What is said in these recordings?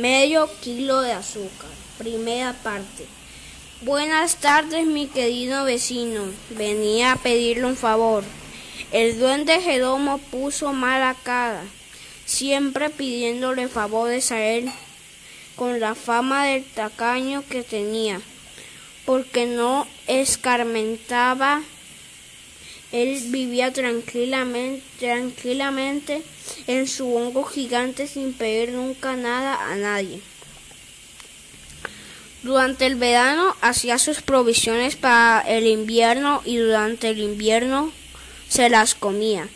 Medio kilo de azúcar. Primera parte. Buenas tardes, mi querido vecino. Venía a pedirle un favor. El duende Jeromo puso mala cara, siempre pidiéndole favores a él, con la fama del tacaño que tenía, porque no escarmentaba él vivía tranquilamente, tranquilamente en su hongo gigante sin pedir nunca nada a nadie. Durante el verano hacía sus provisiones para el invierno y durante el invierno se las comía.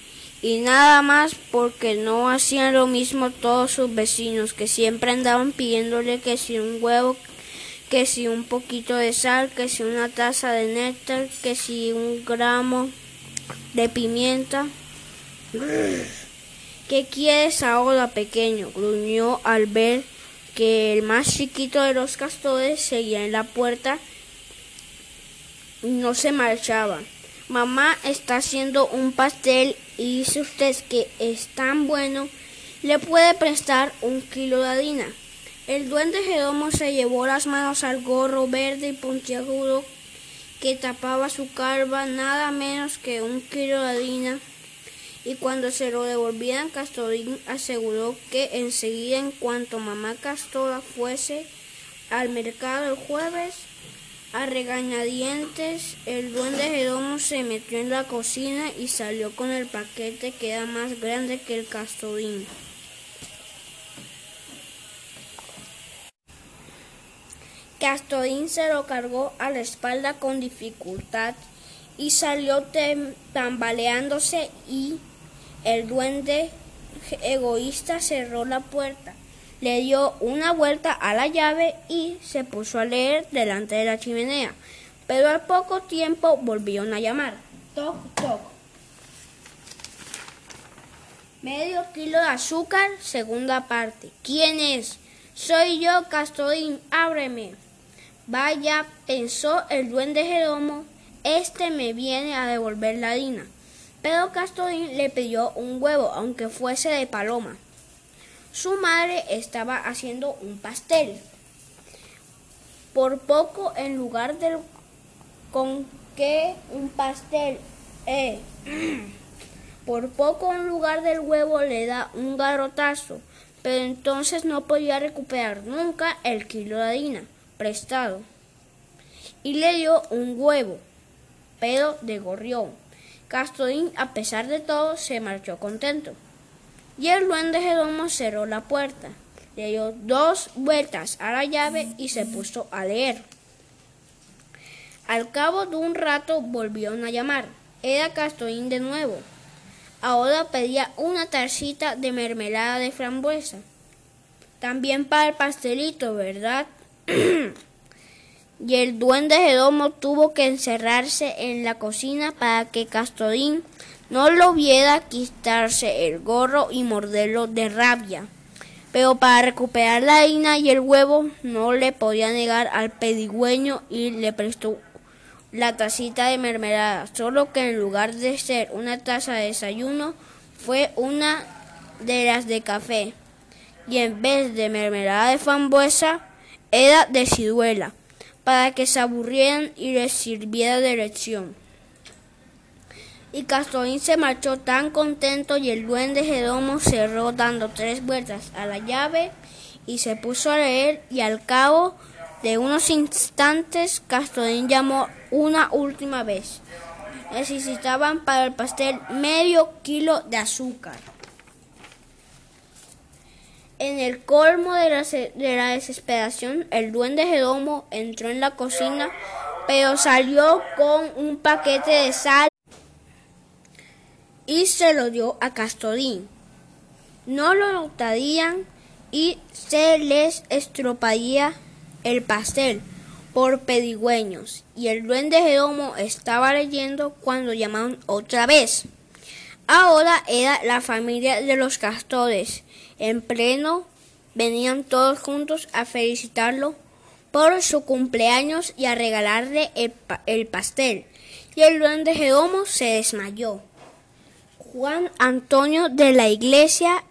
Y nada más porque no hacían lo mismo todos sus vecinos, que siempre andaban pidiéndole que si un huevo, que si un poquito de sal, que si una taza de néctar, que si un gramo de pimienta. ¿Qué quieres ahora, pequeño? gruñó al ver que el más chiquito de los castores seguía en la puerta y no se marchaba. Mamá está haciendo un pastel y dice usted que es tan bueno, le puede prestar un kilo de harina. El duende Jeromo se llevó las manos al gorro verde y puntiagudo que tapaba su calva nada menos que un kilo de harina y cuando se lo devolvieran Castorín aseguró que enseguida en cuanto mamá Castora fuese al mercado el jueves a regañadientes el duende Jeromo se metió en la cocina y salió con el paquete que era más grande que el Castorín. Castorín se lo cargó a la espalda con dificultad y salió tambaleándose y el duende egoísta cerró la puerta, le dio una vuelta a la llave y se puso a leer delante de la chimenea. Pero al poco tiempo volvieron a llamar. Toc, toc. Medio kilo de azúcar, segunda parte. ¿Quién es? Soy yo, Castorín, ábreme. Vaya, pensó el duende Jeromo, este me viene a devolver la harina. Pero Castorín le pidió un huevo, aunque fuese de paloma. Su madre estaba haciendo un pastel. Por poco, en lugar del con que un pastel, eh, por poco en lugar del huevo le da un garrotazo, pero entonces no podía recuperar nunca el kilo de harina prestado y le dio un huevo, pero de gorrión. Castorín, a pesar de todo, se marchó contento. Y el duende Jeromo cerró la puerta, le dio dos vueltas a la llave y se puso a leer. Al cabo de un rato volvieron a llamar. Era Castorín de nuevo. Ahora pedía una tarcita de mermelada de frambuesa. También para el pastelito, ¿verdad? y el duende Jeromo tuvo que encerrarse en la cocina para que Castorín no lo viera quitarse el gorro y morderlo de rabia. Pero para recuperar la harina y el huevo no le podía negar al pedigüeño y le prestó la tacita de mermelada, solo que en lugar de ser una taza de desayuno fue una de las de café y en vez de mermelada de frambuesa era de ciruela, para que se aburrieran y les sirviera de lección. Y Castorín se marchó tan contento y el duende Jeromo cerró dando tres vueltas a la llave y se puso a leer y al cabo de unos instantes Castorín llamó una última vez. Necesitaban para el pastel medio kilo de azúcar. En el colmo de la, de la, desesperación, el duende Jeromo entró en la cocina, pero salió con un paquete de sal y se lo dio a Castorín. No lo notarían y se les estroparía el pastel por pedigüeños. Y el duende Jeromo estaba leyendo cuando llamaron otra vez. Ahora era la familia de los castores. En pleno venían todos juntos a felicitarlo por su cumpleaños y a regalarle el, pa el pastel. Y el duende Jeromo se desmayó. Juan Antonio de la Iglesia